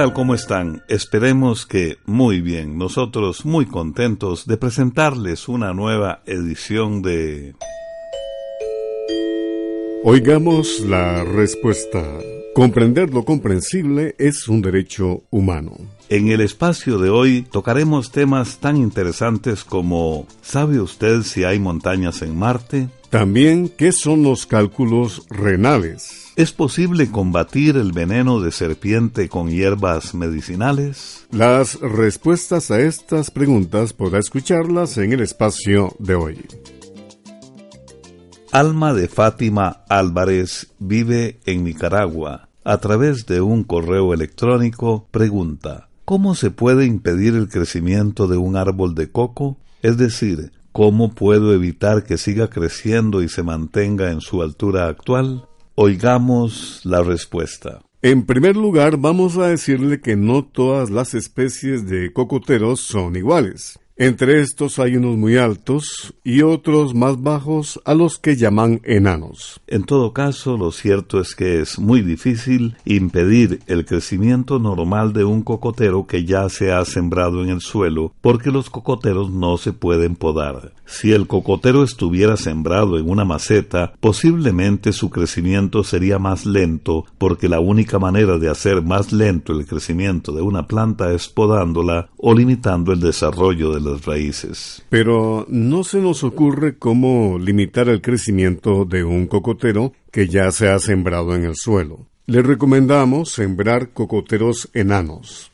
¿Qué tal? ¿Cómo están? Esperemos que muy bien. Nosotros muy contentos de presentarles una nueva edición de... Oigamos la respuesta. Comprender lo comprensible es un derecho humano. En el espacio de hoy tocaremos temas tan interesantes como ¿sabe usted si hay montañas en Marte? También, ¿qué son los cálculos renales? ¿Es posible combatir el veneno de serpiente con hierbas medicinales? Las respuestas a estas preguntas podrá escucharlas en el espacio de hoy. Alma de Fátima Álvarez vive en Nicaragua. A través de un correo electrónico pregunta, ¿cómo se puede impedir el crecimiento de un árbol de coco? Es decir, ¿cómo puedo evitar que siga creciendo y se mantenga en su altura actual? Oigamos la respuesta. En primer lugar, vamos a decirle que no todas las especies de cocoteros son iguales. Entre estos hay unos muy altos y otros más bajos a los que llaman enanos. En todo caso, lo cierto es que es muy difícil impedir el crecimiento normal de un cocotero que ya se ha sembrado en el suelo porque los cocoteros no se pueden podar. Si el cocotero estuviera sembrado en una maceta, posiblemente su crecimiento sería más lento porque la única manera de hacer más lento el crecimiento de una planta es podándola o limitando el desarrollo de Pero no se nos ocurre cómo limitar el crecimiento de un cocotero que ya se ha sembrado en el suelo. Le recomendamos sembrar cocoteros enanos.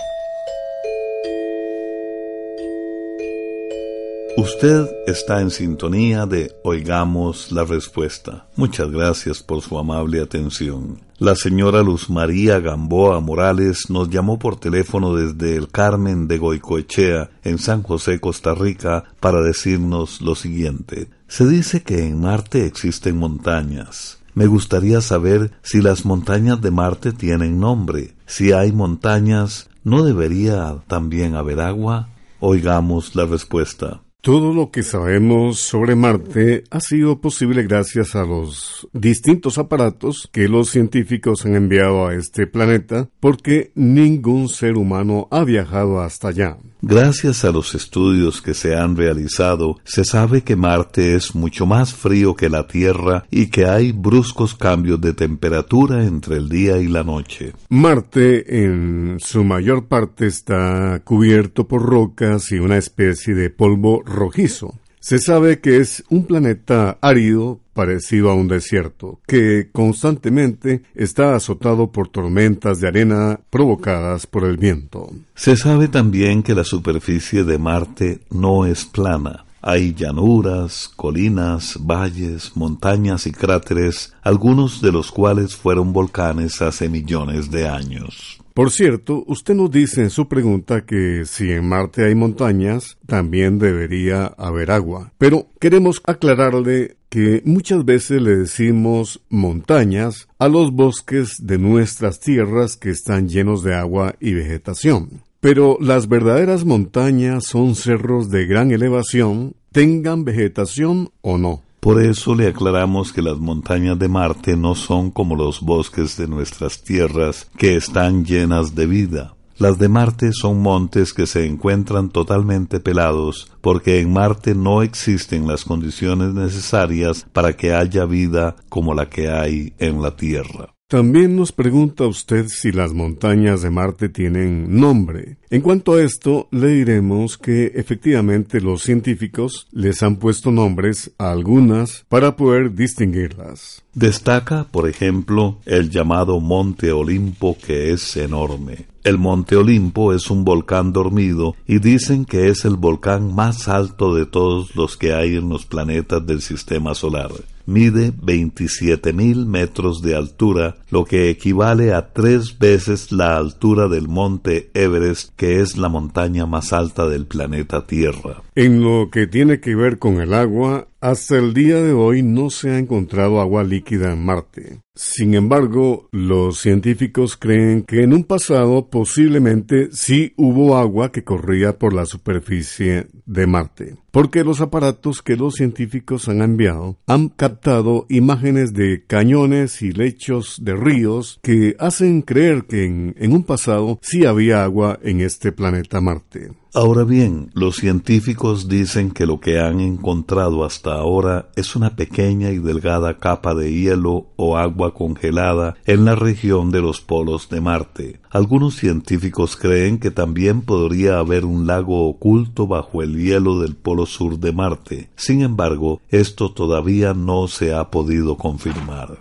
Usted está en sintonía de Oigamos la Respuesta. Muchas gracias por su amable atención. La señora Luz María Gamboa Morales nos llamó por teléfono desde el Carmen de Goicoechea, en San José, Costa Rica, para decirnos lo siguiente. Se dice que en Marte existen montañas. Me gustaría saber si las montañas de Marte tienen nombre. Si hay montañas, ¿no debería también haber agua? Oigamos la respuesta. Todo lo que sabemos sobre Marte ha sido posible gracias a los distintos aparatos que los científicos han enviado a este planeta porque ningún ser humano ha viajado hasta allá. Gracias a los estudios que se han realizado, se sabe que Marte es mucho más frío que la Tierra y que hay bruscos cambios de temperatura entre el día y la noche. Marte en su mayor parte está cubierto por rocas y una especie de polvo rojizo. Se sabe que es un planeta árido parecido a un desierto, que constantemente está azotado por tormentas de arena provocadas por el viento. Se sabe también que la superficie de Marte no es plana. Hay llanuras, colinas, valles, montañas y cráteres, algunos de los cuales fueron volcanes hace millones de años. Por cierto, usted nos dice en su pregunta que si en Marte hay montañas, también debería haber agua. Pero queremos aclararle que muchas veces le decimos montañas a los bosques de nuestras tierras que están llenos de agua y vegetación. Pero las verdaderas montañas son cerros de gran elevación, tengan vegetación o no. Por eso le aclaramos que las montañas de Marte no son como los bosques de nuestras tierras, que están llenas de vida. Las de Marte son montes que se encuentran totalmente pelados, porque en Marte no existen las condiciones necesarias para que haya vida como la que hay en la Tierra. También nos pregunta usted si las montañas de Marte tienen nombre. En cuanto a esto, le diremos que efectivamente los científicos les han puesto nombres a algunas para poder distinguirlas. Destaca, por ejemplo, el llamado Monte Olimpo, que es enorme. El Monte Olimpo es un volcán dormido y dicen que es el volcán más alto de todos los que hay en los planetas del sistema solar mide 27.000 metros de altura, lo que equivale a tres veces la altura del monte Everest, que es la montaña más alta del planeta Tierra. En lo que tiene que ver con el agua, Hasta el día de hoy no se ha encontrado agua líquida en Marte. Sin embargo, los científicos creen que en un pasado posiblemente sí hubo agua que corría por la superficie de Marte, porque los aparatos que los científicos han enviado han captado imágenes de cañones y lechos de ríos que hacen creer que en, en un pasado sí había agua en este planeta Marte. Ahora bien, los científicos dicen que lo que han encontrado hasta ahora es una pequeña y delgada capa de hielo o agua congelada en la región de los polos de Marte. Algunos científicos creen que también podría haber un lago oculto bajo el hielo del polo sur de Marte. Sin embargo, esto todavía no se ha podido confirmar.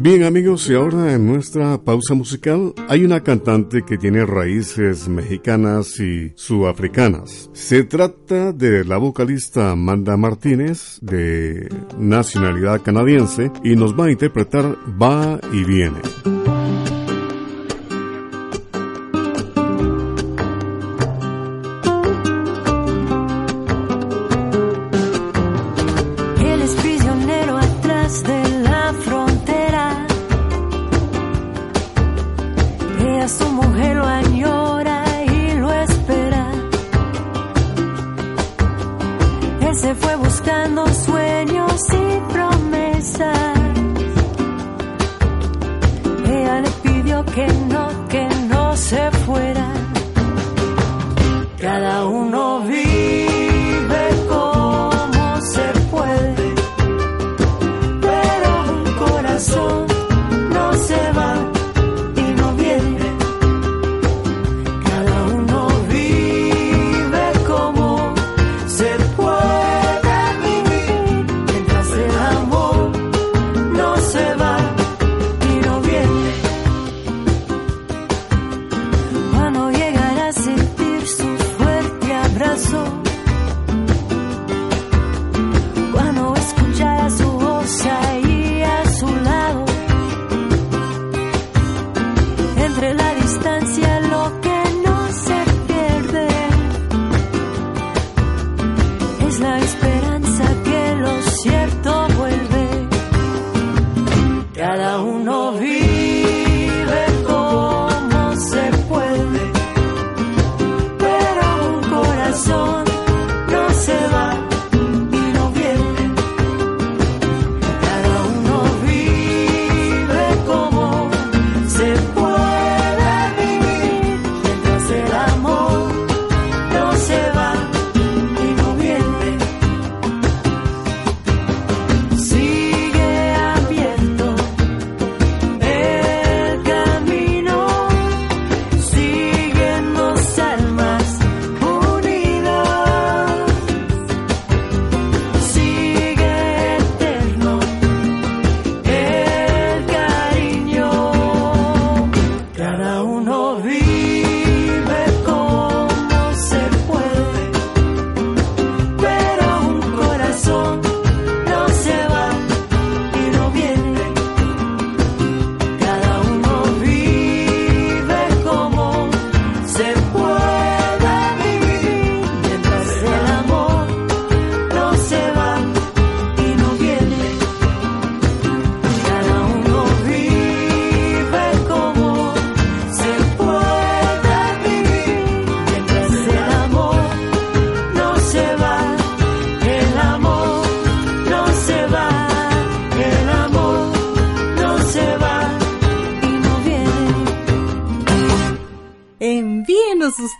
Bien amigos, y ahora en nuestra pausa musical hay una cantante que tiene raíces mexicanas y sudafricanas. Se trata de la vocalista Amanda Martínez, de nacionalidad canadiense, y nos va a interpretar Va y Viene.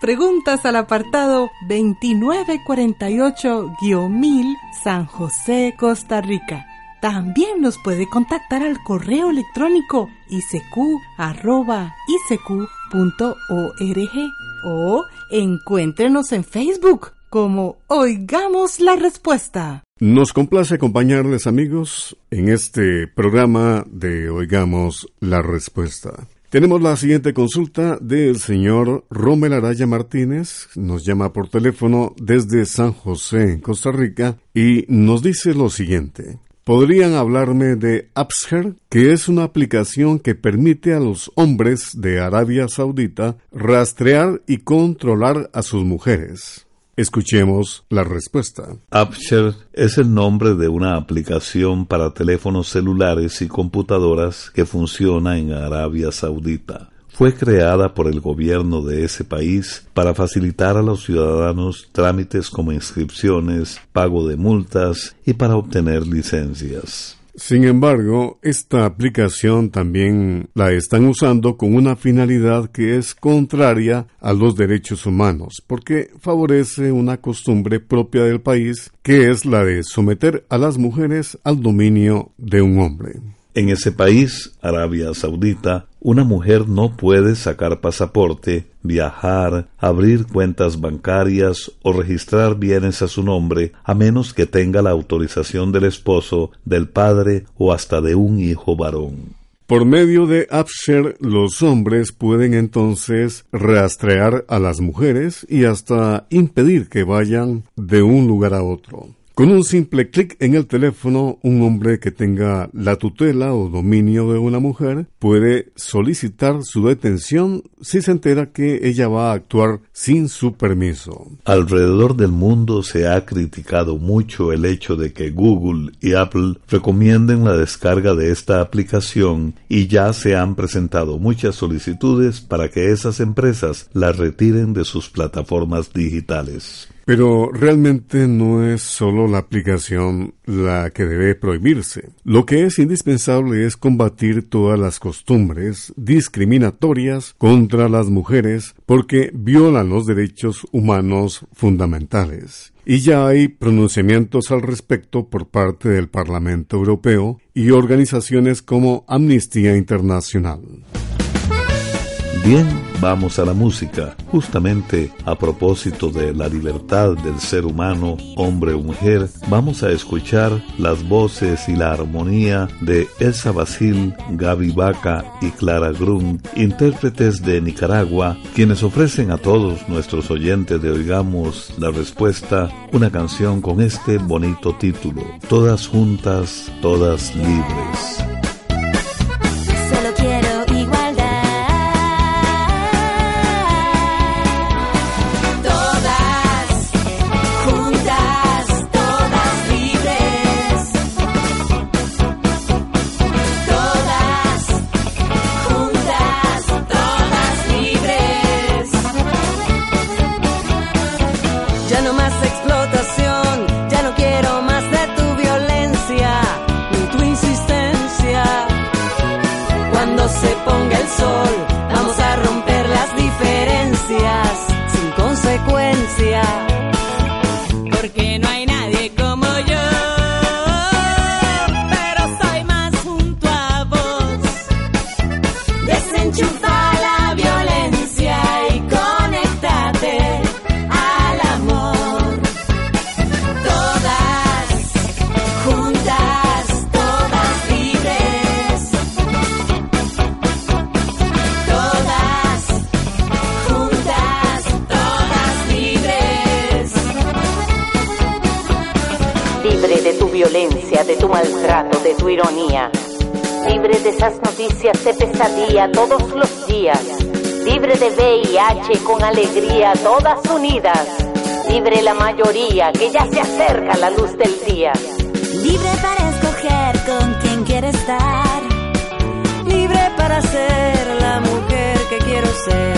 Preguntas al apartado 2948-1000 San José, Costa Rica. También nos puede contactar al correo electrónico isq.org o encuéntrenos en Facebook como Oigamos la Respuesta. Nos complace acompañarles amigos en este programa de Oigamos la Respuesta. Tenemos la siguiente consulta del señor Romel Araya Martínez. Nos llama por teléfono desde San José, Costa Rica, y nos dice lo siguiente. ¿Podrían hablarme de Upshare, que es una aplicación que permite a los hombres de Arabia Saudita rastrear y controlar a sus mujeres? Escuchemos la respuesta. Upshare es el nombre de una aplicación para teléfonos celulares y computadoras que funciona en Arabia Saudita fue creada por el gobierno de ese país para facilitar a los ciudadanos trámites como inscripciones, pago de multas y para obtener licencias. Sin embargo, esta aplicación también la están usando con una finalidad que es contraria a los derechos humanos, porque favorece una costumbre propia del país, que es la de someter a las mujeres al dominio de un hombre. En ese país, Arabia Saudita, una mujer no puede sacar pasaporte, viajar, abrir cuentas bancarias o registrar bienes a su nombre a menos que tenga la autorización del esposo, del padre o hasta de un hijo varón. Por medio de Upshare, los hombres pueden entonces rastrear a las mujeres y hasta impedir que vayan de un lugar a otro. Con un simple clic en el teléfono, un hombre que tenga la tutela o dominio de una mujer puede solicitar su detención si se entera que ella va a actuar sin su permiso. Alrededor del mundo se ha criticado mucho el hecho de que Google y Apple recomienden la descarga de esta aplicación y ya se han presentado muchas solicitudes para que esas empresas la retiren de sus plataformas digitales. Pero realmente no es solo la aplicación la que debe prohibirse. Lo que es indispensable es combatir todas las costumbres discriminatorias contra las mujeres porque violan los derechos humanos fundamentales. Y ya hay pronunciamientos al respecto por parte del Parlamento Europeo y organizaciones como Amnistía Internacional. Bien, vamos a la música. Justamente a propósito de la libertad del ser humano, hombre o mujer, vamos a escuchar las voces y la armonía de Elsa Basil, Gaby Vaca y Clara Grun, intérpretes de Nicaragua, quienes ofrecen a todos nuestros oyentes de Oigamos la Respuesta una canción con este bonito título, Todas juntas, todas libres. De tu maltrato, de tu ironía. Libre de esas noticias de pesadilla todos los días. Libre de VIH con alegría, todas unidas. Libre la mayoría, que ya se acerca la luz del día. Libre para escoger con quien quiere estar. Libre para ser la mujer que quiero ser.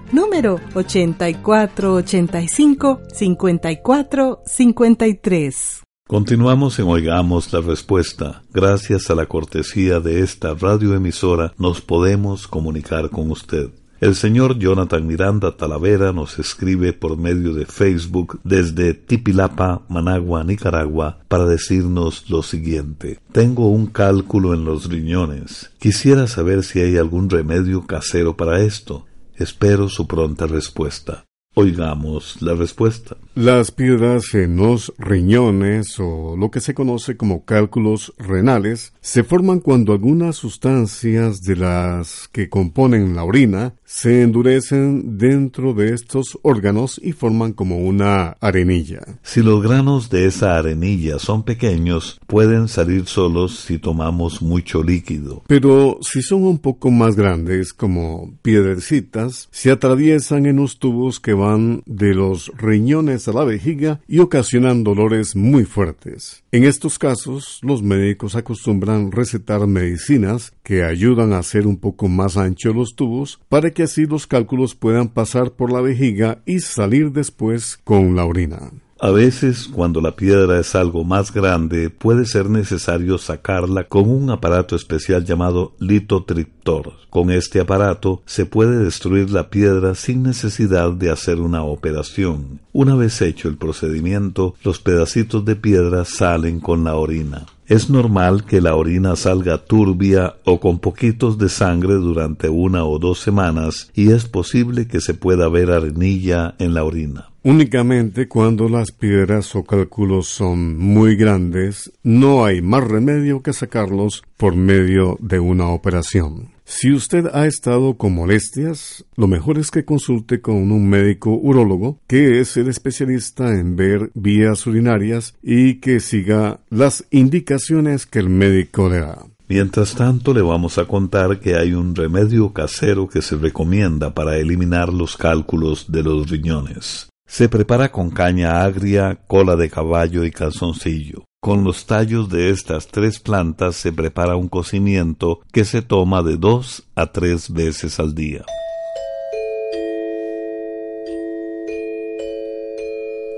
número 8485-5453. Continuamos en Oigamos la Respuesta. Gracias a la cortesía de esta radioemisora nos podemos comunicar con usted. El señor Jonathan Miranda Talavera nos escribe por medio de Facebook desde Tipilapa, Managua, Nicaragua, para decirnos lo siguiente. Tengo un cálculo en los riñones. Quisiera saber si hay algún remedio casero para esto. Espero su pronta respuesta. Oigamos la respuesta. Las piedras en los riñones o lo que se conoce como cálculos renales se forman cuando algunas sustancias de las que componen la orina se endurecen dentro de estos órganos y forman como una arenilla. Si los granos de esa arenilla son pequeños, pueden salir solos si tomamos mucho líquido. Pero si son un poco más grandes, como piedrecitas, se atraviesan en los tubos que van de los riñones a la vejiga y ocasionan dolores muy fuertes. En estos casos, los médicos acostumbran recetar medicinas que ayudan a hacer un poco más ancho los tubos para que así los cálculos puedan pasar por la vejiga y salir después con la orina. A veces, cuando la piedra es algo más grande, puede ser necesario sacarla con un aparato especial llamado litotriptor. Con este aparato se puede destruir la piedra sin necesidad de hacer una operación. Una vez hecho el procedimiento, los pedacitos de piedra salen con la orina. Es normal que la orina salga turbia o con poquitos de sangre durante una o dos semanas y es posible que se pueda ver arenilla en la orina. Únicamente cuando las piedras o cálculos son muy grandes, no hay más remedio que sacarlos por medio de una operación. Si usted ha estado con molestias, lo mejor es que consulte con un médico urólogo, que es el especialista en ver vías urinarias y que siga las indicaciones que el médico le da. Mientras tanto, le vamos a contar que hay un remedio casero que se recomienda para eliminar los cálculos de los riñones. Se prepara con caña agria, cola de caballo y calzoncillo. Con los tallos de estas tres plantas se prepara un cocimiento que se toma de dos a tres veces al día.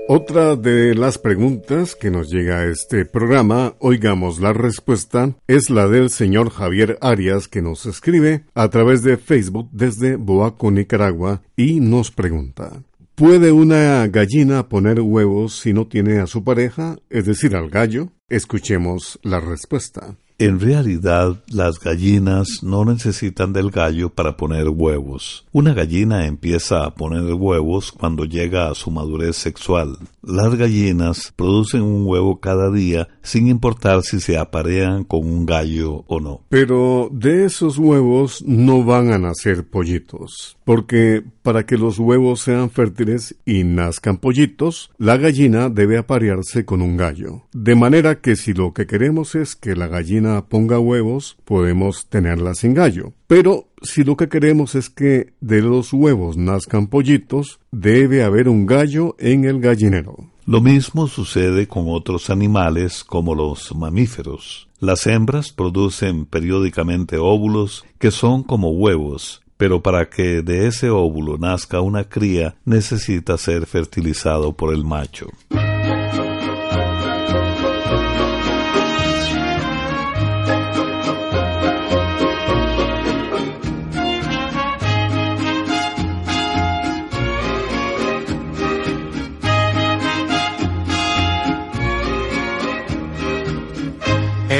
Otra de las preguntas que nos llega a este programa, oigamos la respuesta, es la del señor Javier Arias que nos escribe a través de Facebook desde Boaco, Nicaragua, y nos pregunta ¿Puede una gallina poner huevos si no tiene a su pareja, es decir, al gallo? Escuchemos la respuesta. En realidad, las gallinas no necesitan del gallo para poner huevos. Una gallina empieza a poner huevos cuando llega a su madurez sexual. Las gallinas producen un huevo cada día sin importar si se aparean con un gallo o no. Pero de esos huevos no van a nacer pollitos, porque para que los huevos sean fértiles y nazcan pollitos, la gallina debe aparearse con un gallo. De manera que si lo que queremos es que la gallina ponga huevos, podemos tenerla sin gallo. Pero si lo que queremos es que de los huevos nazcan pollitos, debe haber un gallo en el gallinero. Lo mismo sucede con otros animales como los mamíferos. Las hembras producen periódicamente óvulos que son como huevos, pero para que de ese óvulo nazca una cría necesita ser fertilizado por el macho.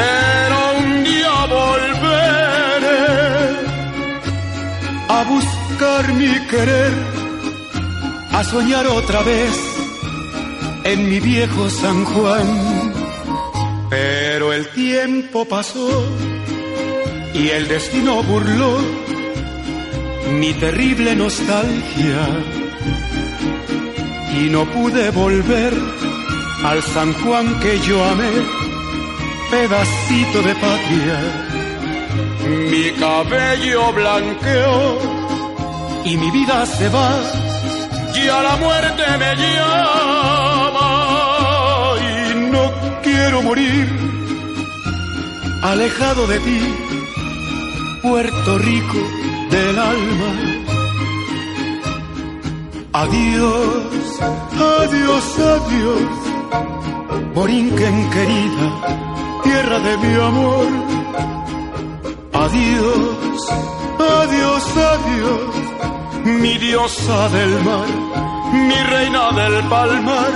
pero un día volveré a buscar mi querer, a soñar otra vez en mi viejo San Juan. Pero el tiempo pasó y el destino burló mi terrible nostalgia y no pude volver al San Juan que yo amé, pedacito de patria. Mi cabello blanqueó y mi vida se va, ya la muerte me llama y no quiero morir alejado de ti, Puerto Rico del alma. Adiós, adiós, adiós, Borinquen querida, tierra de mi amor. Adiós, adiós, adiós, mi diosa del mar, mi reina del palmar.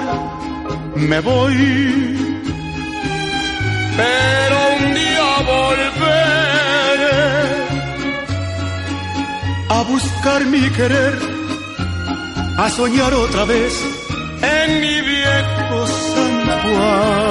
Me voy, pero un día volveré a buscar mi querer, a soñar otra vez en mi viejo San Juan.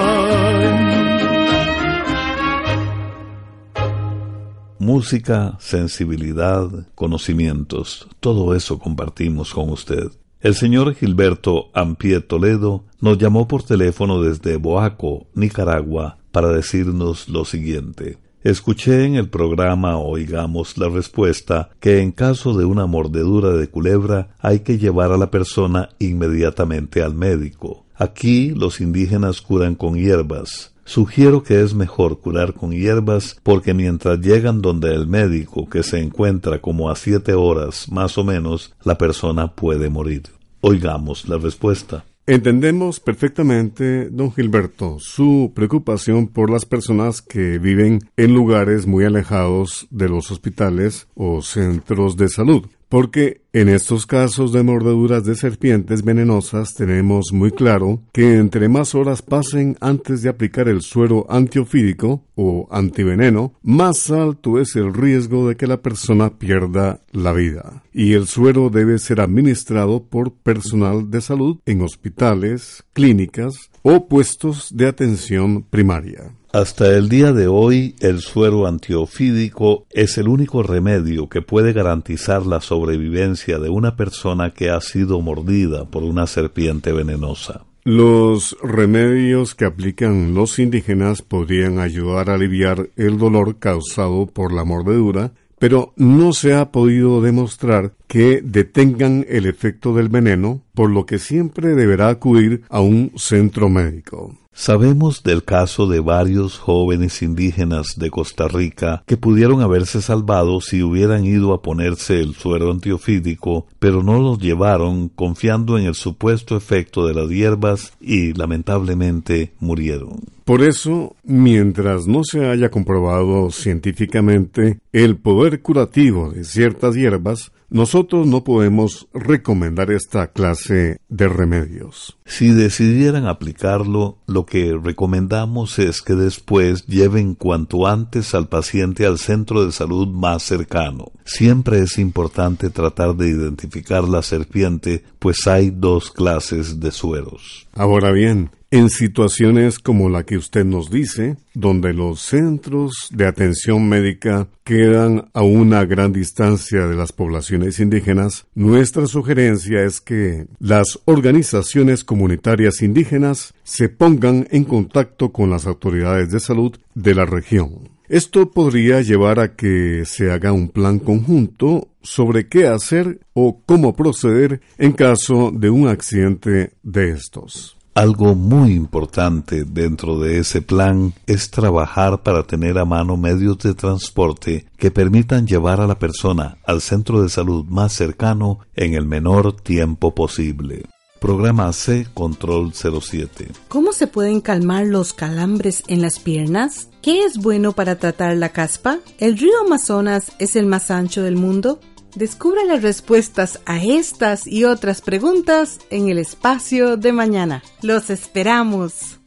Música, sensibilidad, conocimientos, todo eso compartimos con usted. El señor Gilberto Ampie Toledo nos llamó por teléfono desde Boaco, Nicaragua, para decirnos lo siguiente. Escuché en el programa Oigamos la Respuesta que en caso de una mordedura de culebra hay que llevar a la persona inmediatamente al médico. Aquí los indígenas curan con hierbas. Sugiero que es mejor curar con hierbas porque mientras llegan donde el médico, que se encuentra como a siete horas más o menos, la persona puede morir. Oigamos la respuesta. Entendemos perfectamente, don Gilberto, su preocupación por las personas que viven en lugares muy alejados de los hospitales o centros de salud, porque en estos casos de mordeduras de serpientes venenosas tenemos muy claro que entre más horas pasen antes de aplicar el suero antiofídico o antiveneno, más alto es el riesgo de que la persona pierda la vida. Y el suero debe ser administrado por personal de salud en hospitales, clínicas o puestos de atención primaria. Hasta el día de hoy, el suero antiofídico es el único remedio que puede garantizar la sobrevivencia de una persona que ha sido mordida por una serpiente venenosa. Los remedios que aplican los indígenas podrían ayudar a aliviar el dolor causado por la mordedura, pero no se ha podido demostrar que detengan el efecto del veneno, por lo que siempre deberá acudir a un centro médico. Sabemos del caso de varios jóvenes indígenas de Costa Rica que pudieron haberse salvado si hubieran ido a ponerse el suero antiofídico, pero no los llevaron confiando en el supuesto efecto de las hierbas y lamentablemente murieron. Por eso, mientras no se haya comprobado científicamente el poder curativo de ciertas hierbas, nosotros no podemos recomendar esta clase de remedios. Si decidieran aplicarlo, lo que recomendamos es que después lleven cuanto antes al paciente al centro de salud más cercano. Siempre es importante tratar de identificar la serpiente, pues hay dos clases de sueros. Ahora bien, en situaciones como la que usted nos dice, donde los centros de atención médica quedan a una gran distancia de las poblaciones indígenas, nuestra sugerencia es que las organizaciones comunitarias indígenas se pongan en contacto con las autoridades de salud de la región. Esto podría llevar a que se haga un plan conjunto sobre qué hacer o cómo proceder en caso de un accidente de estos. Algo muy importante dentro de ese plan es trabajar para tener a mano medios de transporte que permitan llevar a la persona al centro de salud más cercano en el menor tiempo posible. Programa C Control 07. ¿Cómo se pueden calmar los calambres en las piernas? ¿Qué es bueno para tratar la caspa? ¿El río Amazonas es el más ancho del mundo? Descubra las respuestas a estas y otras preguntas en el espacio de mañana. Los esperamos.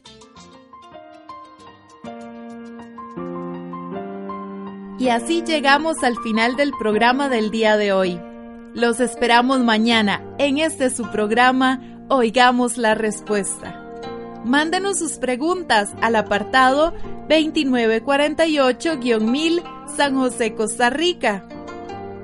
Y así llegamos al final del programa del día de hoy. Los esperamos mañana en este su programa Oigamos la Respuesta. Mándenos sus preguntas al apartado 2948-1000 San José, Costa Rica.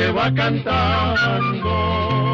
se va cantando